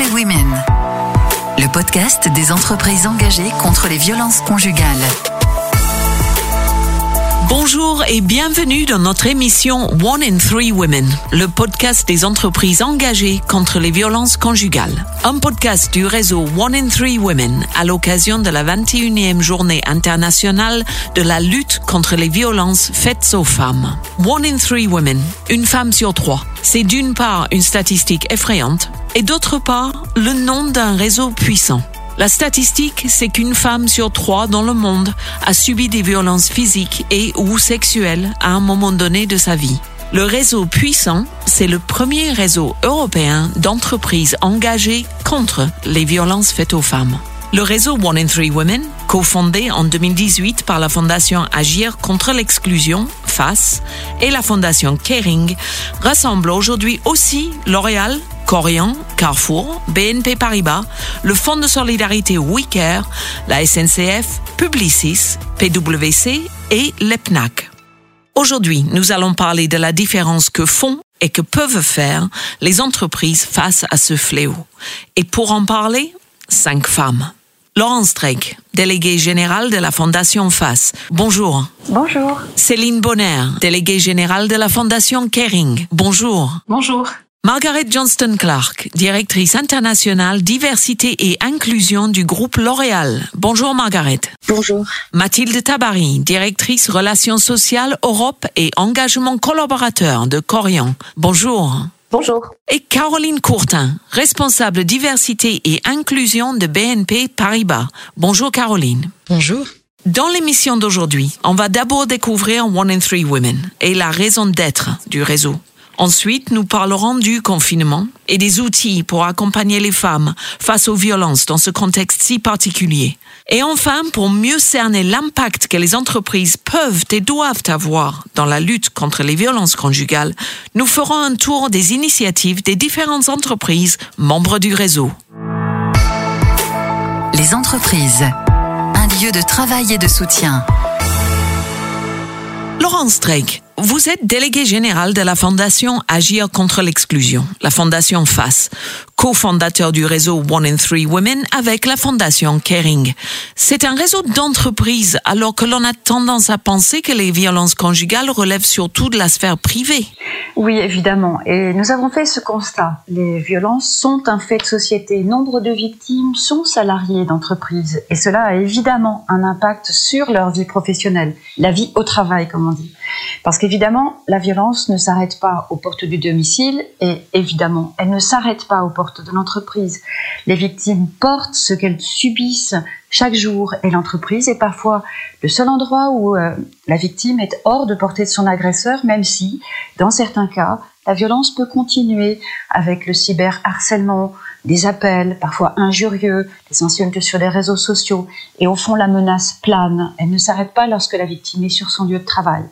Le podcast des entreprises engagées contre les violences conjugales. Bonjour et bienvenue dans notre émission One in Three Women, le podcast des entreprises engagées contre les violences conjugales. Un podcast du réseau One in Three Women à l'occasion de la 21e journée internationale de la lutte contre les violences faites aux femmes. One in Three Women, une femme sur trois. C'est d'une part une statistique effrayante et d'autre part le nom d'un réseau puissant. La statistique, c'est qu'une femme sur trois dans le monde a subi des violences physiques et ou sexuelles à un moment donné de sa vie. Le réseau puissant, c'est le premier réseau européen d'entreprises engagées contre les violences faites aux femmes. Le réseau One in Three Women, cofondé en 2018 par la fondation Agir contre l'exclusion, FAS, et la fondation Caring, rassemble aujourd'hui aussi L'Oréal, Corian, Carrefour, BNP Paribas, le Fonds de solidarité WeCare, la SNCF, Publicis, PwC et l'EPNAC. Aujourd'hui, nous allons parler de la différence que font et que peuvent faire les entreprises face à ce fléau. Et pour en parler, cinq femmes. Laurence Drake, déléguée générale de la Fondation FAS. Bonjour. Bonjour. Céline Bonner, déléguée générale de la Fondation Caring. Bonjour. Bonjour. Margaret Johnston Clark, directrice internationale diversité et inclusion du groupe L'Oréal. Bonjour Margaret. Bonjour. Mathilde Tabary, directrice relations sociales Europe et engagement collaborateur de Corian. Bonjour. Bonjour. Et Caroline Courtin, responsable diversité et inclusion de BNP Paribas. Bonjour Caroline. Bonjour. Dans l'émission d'aujourd'hui, on va d'abord découvrir One in Three Women et la raison d'être du réseau. Ensuite, nous parlerons du confinement et des outils pour accompagner les femmes face aux violences dans ce contexte si particulier. Et enfin, pour mieux cerner l'impact que les entreprises peuvent et doivent avoir dans la lutte contre les violences conjugales, nous ferons un tour des initiatives des différentes entreprises membres du réseau. Les entreprises, un lieu de travail et de soutien. Laurence Drake, vous êtes délégué général de la Fondation Agir contre l'exclusion, la Fondation FAS, cofondateur du réseau One in Three Women avec la Fondation Caring. C'est un réseau d'entreprises alors que l'on a tendance à penser que les violences conjugales relèvent surtout de la sphère privée. Oui, évidemment. Et nous avons fait ce constat. Les violences sont un fait de société. Nombre de victimes sont salariés d'entreprises. Et cela a évidemment un impact sur leur vie professionnelle, la vie au travail, comme on dit. Parce qu'évidemment, la violence ne s'arrête pas aux portes du domicile et évidemment, elle ne s'arrête pas aux portes de l'entreprise. Les victimes portent ce qu'elles subissent chaque jour et l'entreprise est parfois le seul endroit où euh, la victime est hors de portée de son agresseur, même si, dans certains cas, la violence peut continuer avec le cyberharcèlement, des appels parfois injurieux, des insultes sur les réseaux sociaux, et au fond la menace plane. Elle ne s'arrête pas lorsque la victime est sur son lieu de travail.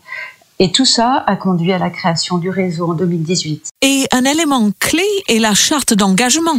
Et tout ça a conduit à la création du réseau en 2018. Et un élément clé est la charte d'engagement.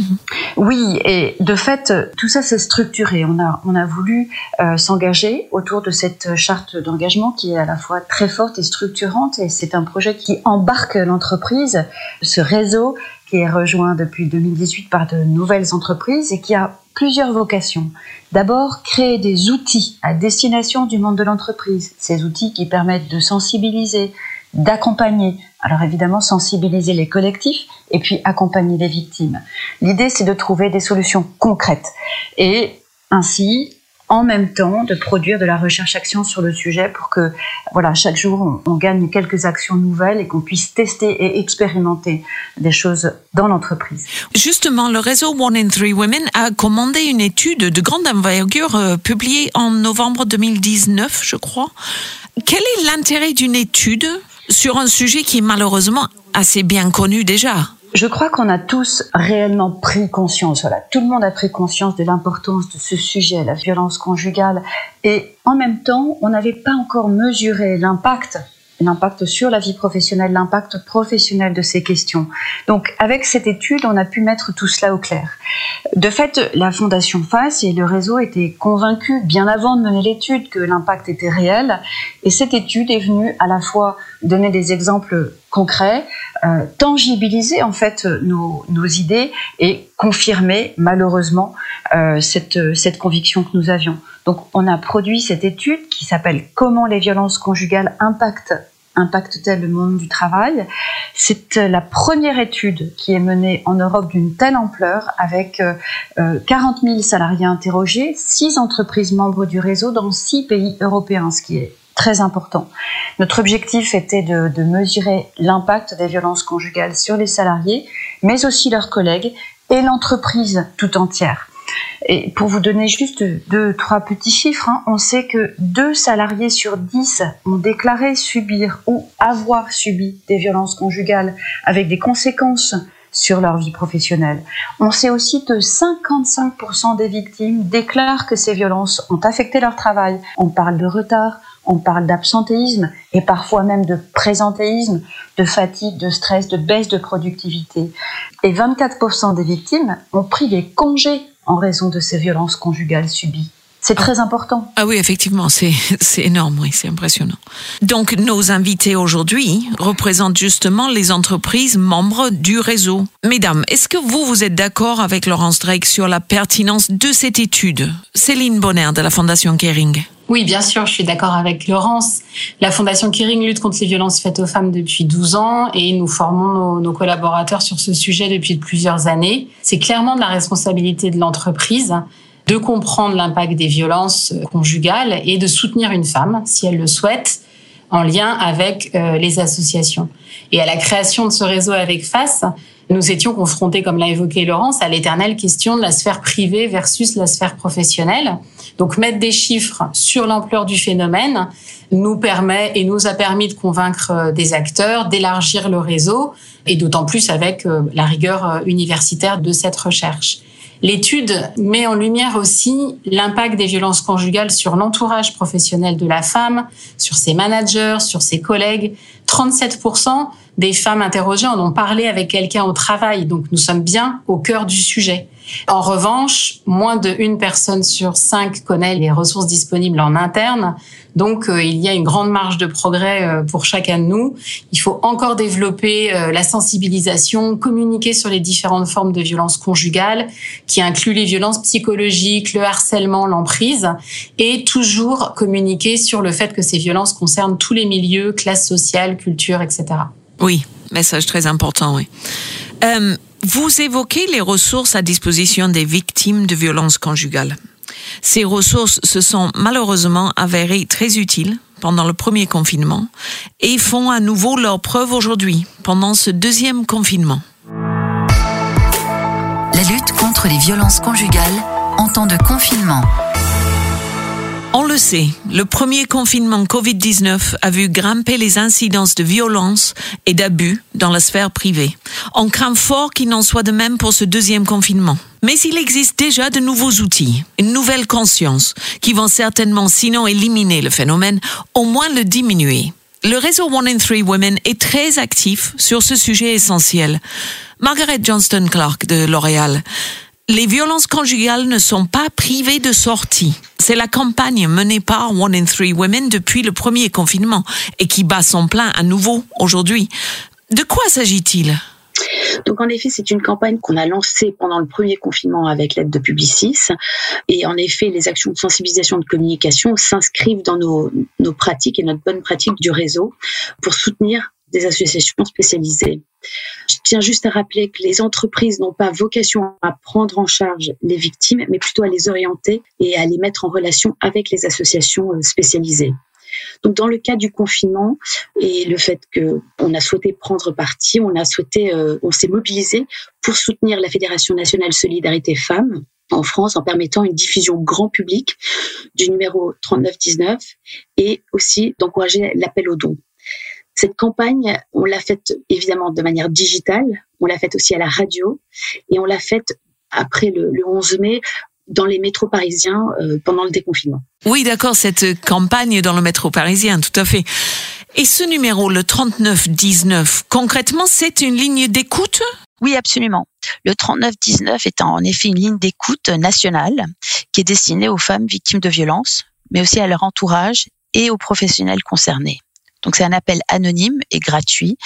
Oui, et de fait, tout ça s'est structuré. On a, on a voulu euh, s'engager autour de cette charte d'engagement qui est à la fois très forte et structurante. Et c'est un projet qui embarque l'entreprise, ce réseau qui est rejoint depuis 2018 par de nouvelles entreprises et qui a plusieurs vocations. D'abord, créer des outils à destination du monde de l'entreprise. Ces outils qui permettent de sensibiliser, d'accompagner. Alors évidemment, sensibiliser les collectifs et puis accompagner les victimes. L'idée, c'est de trouver des solutions concrètes et ainsi en même temps de produire de la recherche-action sur le sujet pour que voilà chaque jour on, gagne quelques actions nouvelles et qu'on puisse tester et expérimenter des choses dans l'entreprise. Justement, le réseau One in Three Women a commandé une étude de grande envergure euh, publiée en novembre 2019, je crois. Quel est l'intérêt d'une étude sur un sujet qui est malheureusement assez bien connu déjà? Je crois qu'on a tous réellement pris conscience, voilà, tout le monde a pris conscience de l'importance de ce sujet, la violence conjugale, et en même temps, on n'avait pas encore mesuré l'impact l'impact sur la vie professionnelle, l'impact professionnel de ces questions. Donc avec cette étude, on a pu mettre tout cela au clair. De fait, la Fondation FACE et le réseau étaient convaincus bien avant de mener l'étude que l'impact était réel et cette étude est venue à la fois donner des exemples concrets, euh, tangibiliser en fait nos, nos, idées et confirmer malheureusement euh, cette, cette conviction que nous avions. Donc on a produit cette étude qui s'appelle Comment les violences conjugales impactent impacte-t-elle le monde du travail? C'est euh, la première étude qui est menée en Europe d'une telle ampleur avec 40 000 salariés interrogés, 6 entreprises membres du réseau dans 6 pays européens, ce qui est très important. Notre objectif était de, mesurer l'impact des violences conjugales sur les salariés, mais aussi leurs collègues et l'entreprise tout entière. Et pour vous donner juste deux, trois petits chiffres, hein, on sait que deux salariés sur dix ont déclaré subir ou avoir subi des violences conjugales avec des conséquences sur leur vie professionnelle. On sait aussi que 55% des victimes déclarent que ces violences ont affecté leur travail. On parle de retard, on parle d'absentéisme et parfois même de présentéisme, de fatigue, de stress, de baisse de productivité. Et 24% des victimes ont pris des congés en raison de ces violences conjugales subies. C'est très important. Ah oui, effectivement, c'est, c'est énorme, oui, c'est impressionnant. Donc, nos invités aujourd'hui représentent justement les entreprises membres du réseau. Mesdames, est-ce que vous, vous êtes d'accord avec Laurence Drake sur la pertinence de cette étude? Céline Bonner de la Fondation Kering. Oui, bien sûr, je suis d'accord avec Laurence. La Fondation Kering lutte contre les violences faites aux femmes depuis 12 ans et nous formons nos, collaborateurs sur ce sujet depuis plusieurs années. C'est clairement de la responsabilité de l'entreprise de comprendre l'impact des violences conjugales et de soutenir une femme, si elle le souhaite, en lien avec euh, les associations. Et à la création de ce réseau avec FACE, nous étions confrontés, comme l'a évoqué Laurence, à l'éternelle question de la sphère privée versus la sphère professionnelle. Donc mettre des chiffres sur l'ampleur du phénomène nous permet et nous a permis de convaincre euh, des acteurs, d'élargir le réseau, et d'autant plus avec euh, la rigueur universitaire de cette recherche. L'étude met en lumière aussi l'impact des violences conjugales sur l'entourage professionnel de la femme, sur ses managers, sur ses collègues. 37% des femmes interrogées en ont parlé avec quelqu'un au travail, donc nous sommes bien au cœur du sujet. En revanche, moins de une personne sur cinq connaît les ressources disponibles en interne, donc euh, il y a une grande marge de progrès euh, pour chacun de nous. Il faut encore développer euh, la sensibilisation, communiquer sur les différentes formes de violences conjugales, qui incluent les violences psychologiques, le harcèlement, l'emprise, et toujours communiquer sur le fait que ces violences concernent tous les milieux, classes sociales, culture, etc. Oui, message très important, oui. Vous évoquez les ressources à disposition des victimes de violences conjugales. Ces ressources se sont malheureusement avérées très utiles pendant le premier confinement et font à nouveau leur preuve aujourd'hui, pendant ce deuxième confinement. La lutte contre les violences conjugales en temps de confinement. On le sait, le premier confinement Covid-19 a vu grimper les incidences de violence et d'abus dans la sphère privée. On craint fort qu'il n'en soit de même pour ce deuxième confinement. Mais il existe déjà de nouveaux outils, une nouvelle conscience, qui vont certainement sinon éliminer le phénomène, au moins le diminuer. Le réseau One in Three Women est très actif sur ce sujet essentiel. Margaret Johnston Clark de L'Oréal les violences conjugales ne sont pas privées de sortie. C'est la campagne menée par One in Three Women depuis le premier confinement et qui bat son plein à nouveau aujourd'hui. De quoi s'agit-il? Donc en effet, c'est une campagne qu'on a lancée pendant le premier confinement avec l'aide de Publicis. Et en effet, les actions de sensibilisation de communication s'inscrivent dans nos, nos pratiques et notre bonne pratique du réseau pour soutenir des associations spécialisées. Je tiens juste à rappeler que les entreprises n'ont pas vocation à prendre en charge les victimes, mais plutôt à les orienter et à les mettre en relation avec les associations euh, spécialisées. Donc, dans le cas du confinement et le fait que on a souhaité prendre parti, on a souhaité, euh, on s'est mobilisé pour soutenir la Fédération nationale Solidarité Femmes en France en permettant une diffusion grand public du numéro 3919 et aussi d'encourager l'appel aux dons. Cette campagne, on l'a faite évidemment de manière digitale, on l'a faite aussi à la radio et on l'a faite après le, 11 mai dans les métros parisiens euh, pendant le déconfinement. Oui, d'accord, cette campagne dans le métro parisien, tout à fait. Et ce numéro, le 3919, concrètement, c'est une ligne d'écoute? Oui, absolument. Le 3919 est en effet une ligne d'écoute nationale qui est destinée aux femmes victimes de violences, mais aussi à leur entourage et aux professionnels concernés. Donc c'est un appel anonyme et gratuit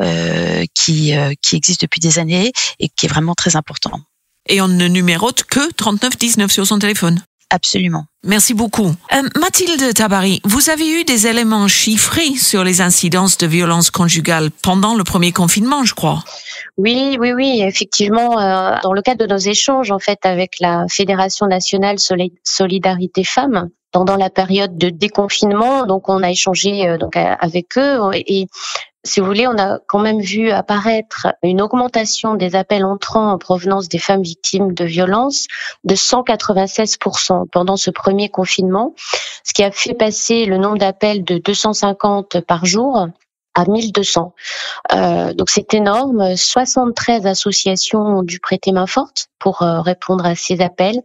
euh, qui, euh, qui existe depuis des années et qui est vraiment très important. Et on ne numérote que 3919 sur son téléphone Absolument. Merci beaucoup. Euh, Mathilde Tabari, vous avez eu des éléments chiffrés sur les incidences de violences conjugales pendant le premier confinement, je crois. Oui, oui, oui, effectivement, euh, dans le cadre de nos échanges en fait avec la Fédération nationale Solidarité Femmes, pendant la période de déconfinement, donc on a échangé euh, donc avec eux et si vous voulez, on a quand même vu apparaître une augmentation des appels entrants en provenance des femmes victimes de violences de 196% pendant ce premier confinement, ce qui a fait passer le nombre d'appels de 250 par jour à 1200. Euh, donc c'est énorme. 73 associations ont dû prêter main forte pour euh, répondre à ces appels.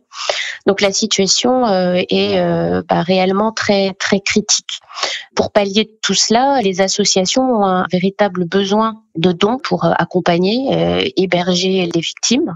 Donc la situation euh, est euh, bah, réellement très très critique. Pour pallier tout cela, les associations ont un véritable besoin de dons pour accompagner, héberger les victimes.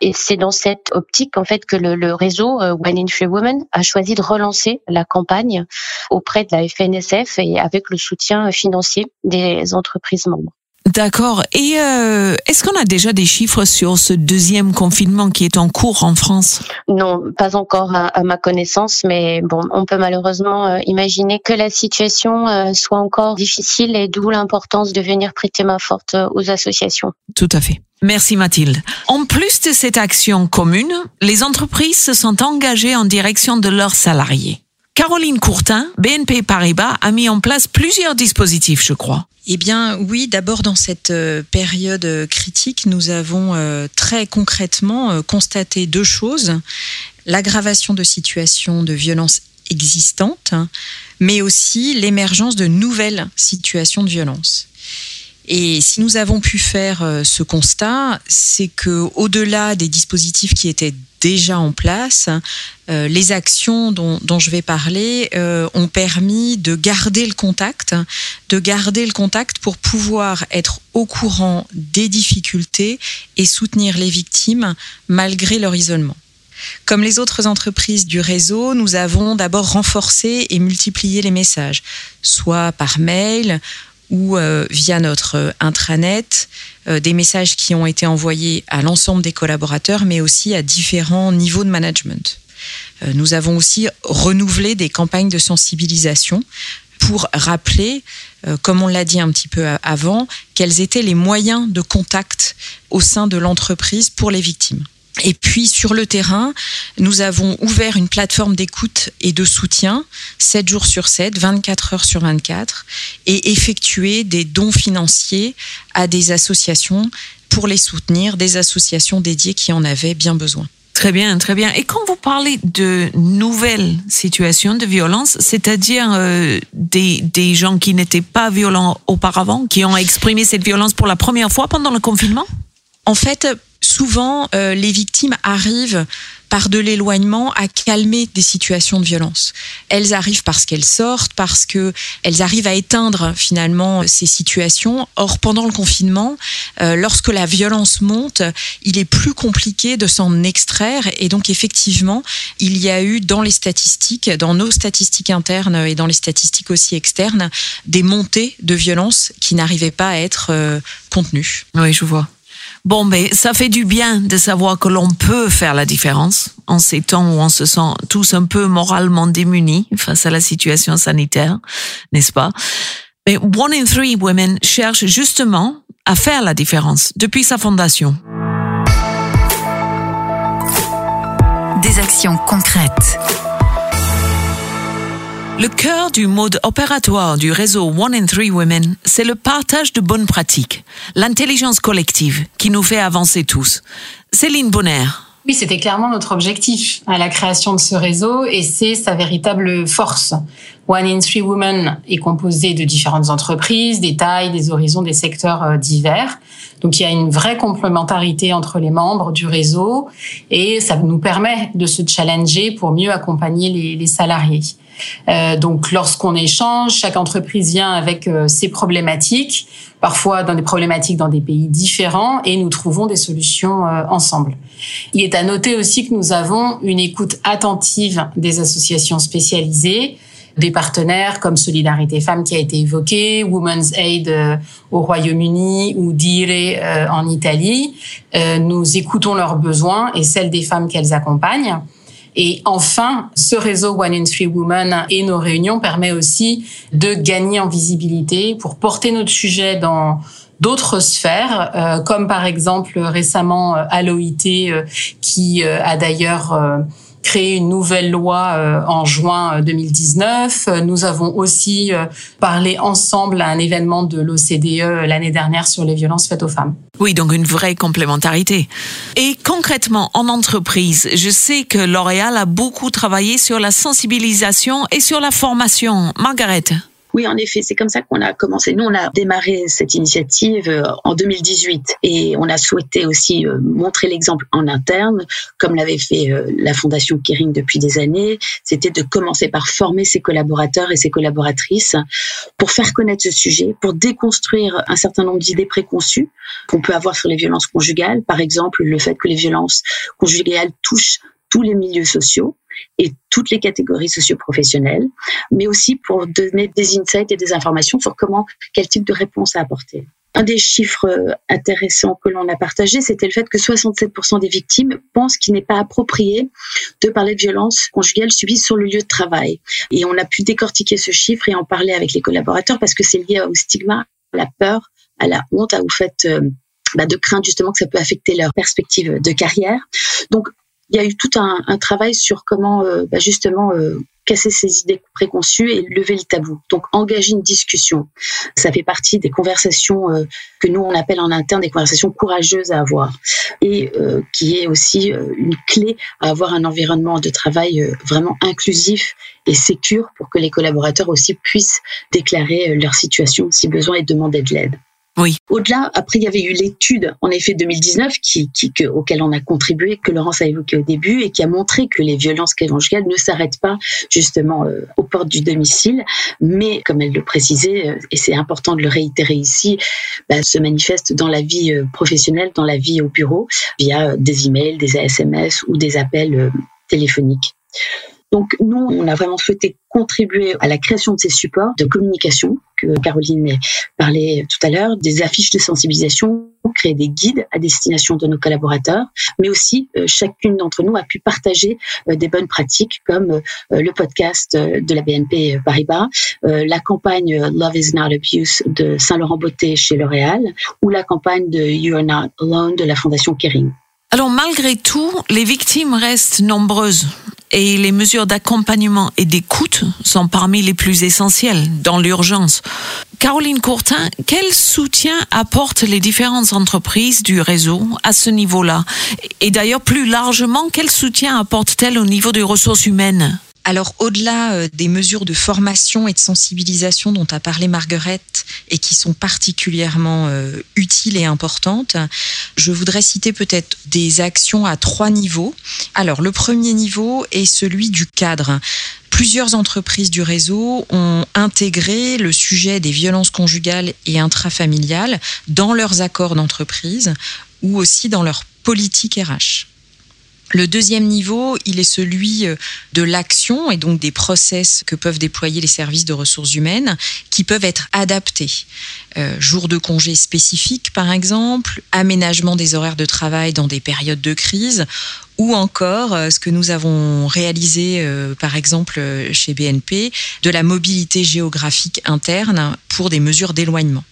Et c'est dans cette optique en fait que le, le réseau One in Three Women a choisi de relancer la campagne auprès de la FNSF et avec le soutien financier des entreprises membres. D'accord. Et euh, est-ce qu'on a déjà des chiffres sur ce deuxième confinement qui est en cours en France? Non, pas encore à, ma connaissance, mais bon, on peut malheureusement euh, imaginer que la situation euh, soit encore difficile et d'où l'importance de venir prêter main forte aux associations. Tout à fait. Merci Mathilde. En plus de cette action commune, les entreprises se sont engagées en direction de leurs salariés. Caroline Courtin, BNP Paribas, a mis en place plusieurs dispositifs, je crois. Eh bien oui, d'abord dans cette euh, période euh, critique, nous avons euh, très concrètement constaté deux choses. L'aggravation de situations de violence existantes, mais aussi l'émergence de nouvelles situations de violence. Et si nous avons pu faire ce constat, c'est que au-delà des dispositifs qui étaient déjà en place, euh, les actions dont, je vais parler euh, ont permis de garder le contact, de garder le contact pour pouvoir être au courant des difficultés et soutenir les victimes malgré leur isolement. Comme les autres entreprises du réseau, nous avons d'abord renforcé et multiplié les messages, soit par mail ou euh, via notre intranet, euh, des messages qui ont été envoyés à l'ensemble des collaborateurs, mais aussi à différents niveaux de management. Euh, nous avons aussi renouvelé des campagnes de sensibilisation pour rappeler, comme on l'a dit un petit peu avant, quels étaient les moyens de contact au sein de l'entreprise pour les victimes. Et puis sur le terrain, nous avons ouvert une plateforme d'écoute et de soutien 7 jours sur 7, 24 heures sur 24 et effectué des dons financiers à des associations pour les soutenir, des associations dédiées qui en avaient bien besoin. Très bien, très bien. Et quand vous parlez de nouvelles situations de violence, c'est-à-dire euh, des, des gens qui n'étaient pas violents auparavant, qui ont exprimé cette violence pour la première fois pendant le confinement? En fait, souvent, euh, les victimes arrivent par de l'éloignement à calmer des situations de violence. Elles arrivent parce qu'elles sortent, parce que elles arrivent à éteindre finalement ces situations. Or, pendant le confinement, euh, lorsque la violence monte, il est plus compliqué de s'en extraire. Et donc, effectivement, il y a eu dans les statistiques, dans nos statistiques internes et dans les statistiques aussi externes, des montées de violence qui n'arrivaient pas à être euh, contenues. Oui, je vois. Bon, mais ça fait du bien de savoir que l'on peut faire la différence en ces temps où on se sent tous un peu moralement démunis face à la situation sanitaire, n'est-ce pas? Mais One in Three Women cherche justement à faire la différence depuis sa fondation. Des actions concrètes le cœur du mode opératoire du réseau One in Three Women, c'est le partage de bonnes pratiques, l'intelligence collective qui nous fait avancer tous. Céline Bonner, Oui, c'était clairement notre objectif à la création de ce réseau et c'est sa véritable force. One in Three Women est composé de différentes entreprises, des tailles, des horizons, des secteurs euh, divers. Donc il y a une vraie complémentarité entre les membres du réseau et ça nous permet de se challenger pour mieux accompagner les, salariés. Euh, donc lorsqu'on échange, chaque entreprise vient avec euh, ses problématiques, parfois dans des problématiques dans des pays différents, et nous trouvons des solutions euh, ensemble. Il est à noter aussi que nous avons une écoute attentive des associations spécialisées, des partenaires comme Solidarité Femmes qui a été évoqué, Women's Aid au Royaume-Uni ou Dire en Italie. nous écoutons leurs besoins et celles des femmes qu'elles accompagnent. Et enfin, ce réseau One in Three Women et nos réunions permet aussi de gagner en visibilité pour porter notre sujet dans d'autres sphères, euh, comme par exemple récemment euh, à l'OIT, euh, qui a d'ailleurs créé une nouvelle loi euh, en juin 2019. Euh, nous avons aussi euh, parlé ensemble à un événement de l'OCDE l'année dernière sur les violences faites aux femmes. Oui, donc une vraie complémentarité. Et concrètement, en entreprise, je sais que L'Oréal a beaucoup travaillé sur la sensibilisation et sur la formation. Margaret? Oui, en effet, c'est comme ça qu'on a commencé. Nous, on a démarré cette initiative euh, en 2018 et on a souhaité aussi euh, montrer l'exemple en interne, comme l'avait fait euh, la Fondation Kering depuis des années. C'était de commencer par former ses collaborateurs et ses collaboratrices pour faire connaître ce sujet, pour déconstruire un certain nombre d'idées préconçues qu'on peut avoir sur les violences conjugales. Par exemple, le fait que les violences conjugales touchent tous les milieux sociaux et toutes les catégories socioprofessionnelles, mais aussi pour donner des insights et des informations sur comment, quel type de réponse à apporter. Un des chiffres euh, intéressants que l'on a partagé, c'était le fait que 67% des victimes pensent qu'il n'est pas approprié de parler de violences conjugales subies sur le lieu de travail. Et on a pu décortiquer ce chiffre et en parler avec les collaborateurs parce que c'est lié au stigma, à la peur, à la honte, au fait euh, bah, de crainte justement que ça peut affecter leur perspective de carrière. Donc il y a eu tout un, un travail sur comment euh, bah justement euh, casser ces idées préconçues et lever le tabou. Donc engager une discussion. Ça fait partie des conversations euh, que nous on appelle en interne des conversations courageuses à avoir et qui est aussi une clé à avoir un environnement de travail vraiment inclusif et sécure pour que les collaborateurs aussi puissent déclarer leur situation si besoin et demander de l'aide. Oui. Au-delà, après, il y avait eu l'étude, en effet, 2019, qui, qui, que, auquel on a contribué, que Laurence a évoqué au début, et qui a montré que les violences conjugales ne s'arrêtent pas justement euh, aux portes du domicile, mais, comme elle le précisait, euh, et c'est important de le réitérer ici, bah, se manifestent dans la vie euh, professionnelle, dans la vie au bureau, via des emails, des SMS ou des appels téléphoniques. Donc nous, on a vraiment souhaité contribuer à la création de ces supports de communication que Caroline parlait tout à l'heure, des affiches de sensibilisation, créer des guides à destination de nos collaborateurs, mais aussi euh, chacune d'entre nous a pu partager euh, des bonnes pratiques comme euh, le podcast de la BNP Paribas, la campagne Love is not abuse de Saint-Laurent Beauté chez L'Oréal ou la campagne de You are not alone de la Fondation Kering. Alors malgré tout, les victimes restent nombreuses et les mesures d'accompagnement et d'écoute sont parmi les plus essentielles dans l'urgence. Caroline Courtin, quel soutien apportent les différentes entreprises du réseau à ce niveau-là? Et d'ailleurs, plus largement, quel soutien apportent-elles au niveau des ressources humaines? Alors au-delà euh, des mesures de formation et de sensibilisation dont a parlé Marguerite et qui sont particulièrement euh, utiles et importantes, je voudrais citer peut-être des actions à trois niveaux. Alors le premier niveau est celui du cadre. Plusieurs entreprises du réseau ont intégré le sujet des violences conjugales et intrafamiliales dans leurs accords d'entreprise ou aussi dans leur politique RH. Le deuxième niveau, il est celui euh, de l'action et donc des process que peuvent déployer les services de ressources humaines qui peuvent être adaptés. Euh, jours de congés spécifiques, par exemple, aménagement des horaires de travail dans des périodes de crise ou encore euh, ce que nous avons réalisé, euh, par exemple, chez BNP, de la mobilité géographique interne pour des mesures d'éloignement.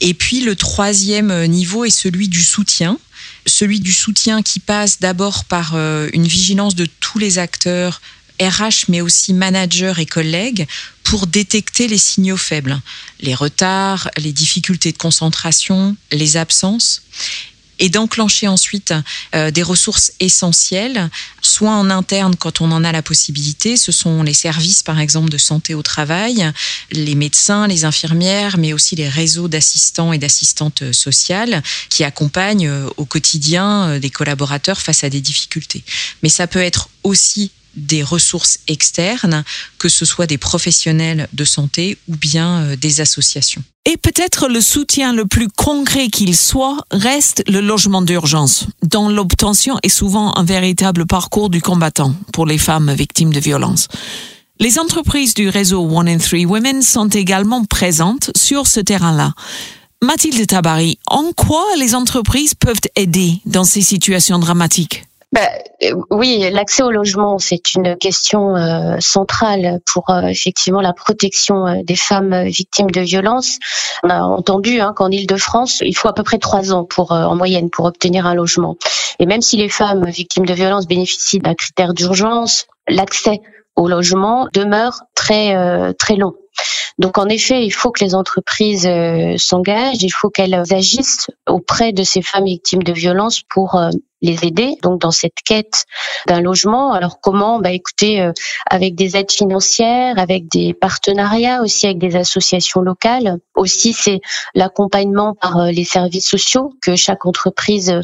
Et puis le troisième niveau est celui du soutien celui du soutien qui passe d'abord par euh, une vigilance de tous les acteurs RH, mais aussi managers et collègues, pour détecter les signaux faibles, les retards, les difficultés de concentration, les absences. Et d'enclencher ensuite des ressources essentielles, soit en interne quand on en a la possibilité, ce sont les services par exemple de santé au travail, les médecins, les infirmières, mais aussi les réseaux d'assistants et d'assistantes sociales qui accompagnent au quotidien des collaborateurs face à des difficultés. Mais ça peut être aussi des ressources externes, que ce soit des professionnels de santé ou bien euh, des associations. Et peut-être le soutien le plus concret qu'il soit reste le logement d'urgence, dont l'obtention est souvent un véritable parcours du combattant pour les femmes victimes de violences. Les entreprises du réseau One in Three Women sont également présentes sur ce terrain-là. Mathilde Tabari, en quoi les entreprises peuvent aider dans ces situations dramatiques? Bah, euh, oui, l'accès au logement, c'est une question euh, centrale pour euh, effectivement la protection des femmes victimes de violences. On a entendu hein, qu'en Ile-de-France, il faut à peu près trois ans pour, en moyenne pour obtenir un logement. Et même si les femmes victimes de violences bénéficient d'un critère d'urgence, l'accès au logement demeure très très long. Donc en effet, il faut que les entreprises s'engagent, il faut qu'elles agissent auprès de ces femmes victimes de violences pour les aider donc dans cette quête d'un logement. Alors comment Bah écoutez, euh, avec des aides financières, avec des partenariats aussi avec des associations locales. Aussi c'est l'accompagnement par euh, les services sociaux que chaque entreprise euh,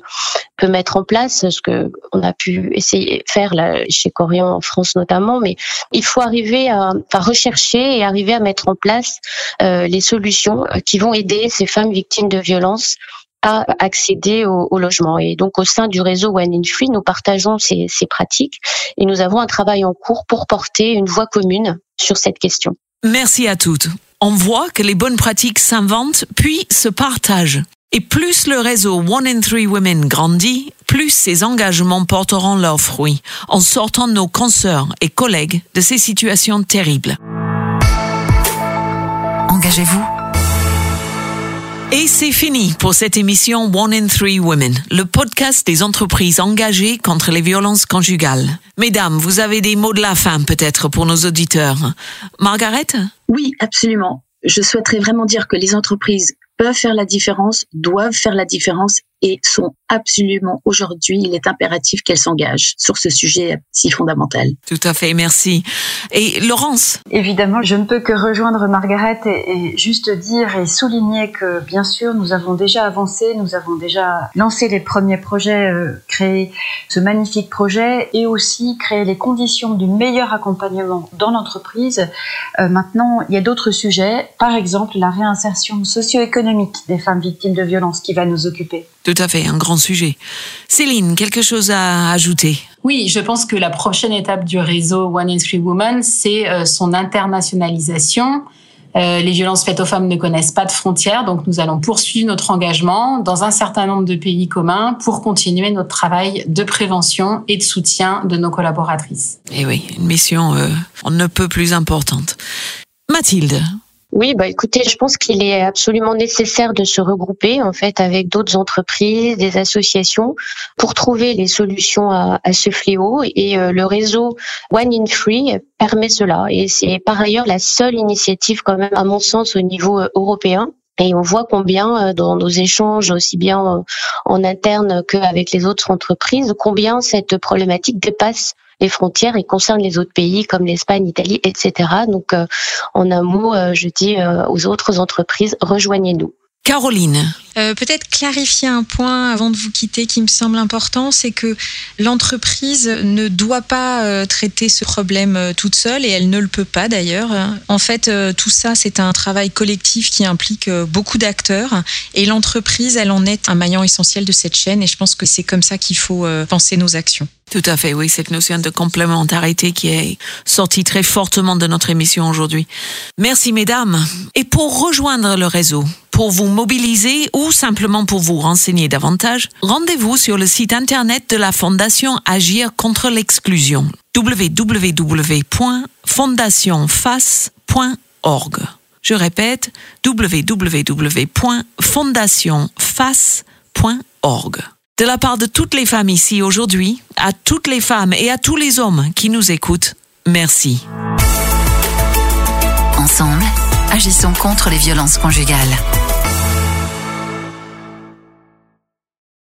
peut mettre en place, ce que on a pu essayer faire chez Corian en France notamment. Mais il faut arriver à, rechercher et arriver à mettre en place les solutions qui vont aider ces femmes victimes de violences à accéder au, logement. Et donc au sein du réseau One in Free, nous partageons ces, ces pratiques et nous avons un travail en cours pour porter une voie commune sur cette question. Merci à toutes. On voit que les bonnes pratiques s'inventent puis se partagent. Et plus le réseau One in Three Women grandit, plus ces engagements porteront leurs fruits en sortant nos consoeurs et collègues de ces situations terribles. Engagez-vous et c'est fini pour cette émission One in Three Women, le podcast des entreprises engagées contre les violences conjugales. Mesdames, vous avez des mots de la fin peut-être pour nos auditeurs. Margaret? Oui, absolument. Je souhaiterais vraiment dire que les entreprises peuvent faire la différence, doivent faire la différence et sont absolument aujourd'hui, il est impératif qu'elles s'engagent sur ce sujet si fondamental. Tout à fait, merci. Et Laurence? Évidemment, je ne peux que rejoindre Margaret et, juste dire et souligner que bien sûr, nous avons déjà avancé, nous avons déjà lancé les premiers projets, euh, créé ce magnifique projet et aussi créé les conditions du meilleur accompagnement dans l'entreprise. Euh, maintenant, il y a d'autres sujets, par exemple la réinsertion socio-économique des femmes victimes de violences qui va nous occuper. Tout à fait, un grand sujet. Céline, quelque chose à ajouter? Oui, je pense que la prochaine étape du réseau One in Three Women, c'est euh, son internationalisation. Euh, les violences faites aux femmes ne connaissent pas de frontières, donc nous allons poursuivre notre engagement dans un certain nombre de pays communs pour continuer notre travail de prévention et de soutien de nos collaboratrices. Et eh oui, une mission euh, on ne peut plus importante. Mathilde, oui, bah écoutez, je pense qu'il est absolument nécessaire de se regrouper en fait avec d'autres entreprises, des associations pour trouver les solutions à, ce fléau. Et euh, le réseau One in Free permet cela. Et c'est par ailleurs la seule initiative quand même, à mon sens, au niveau euh, européen et on voit combien, euh, dans nos échanges, aussi bien en interne qu'avec les autres entreprises, combien cette problématique dépasse les frontières et concerne les autres pays comme l'Espagne, l'Italie, etc. Donc, euh, en un mot, euh, je dis euh, aux autres entreprises, rejoignez-nous. Caroline. Peut-être clarifier un point avant de vous quitter qui me semble important, c'est que l'entreprise ne doit pas traiter ce problème toute seule et elle ne le peut pas d'ailleurs. En fait, tout ça, c'est un travail collectif qui implique beaucoup d'acteurs et l'entreprise, elle en est un maillon essentiel de cette chaîne et je pense que c'est comme ça qu'il faut penser nos actions. Tout à fait, oui, cette notion de complémentarité qui est sortie très fortement de notre émission aujourd'hui. Merci mesdames. Et pour rejoindre le réseau, pour vous mobiliser simplement pour vous renseigner davantage, rendez-vous sur le site internet de la Fondation Agir contre l'exclusion www.fondationface.org. Je répète, www.fondationface.org de la part de toutes les femmes ici aujourd'hui, à toutes les femmes et à tous les hommes qui nous écoutent, merci. Ensemble, agissons contre les violences conjugales.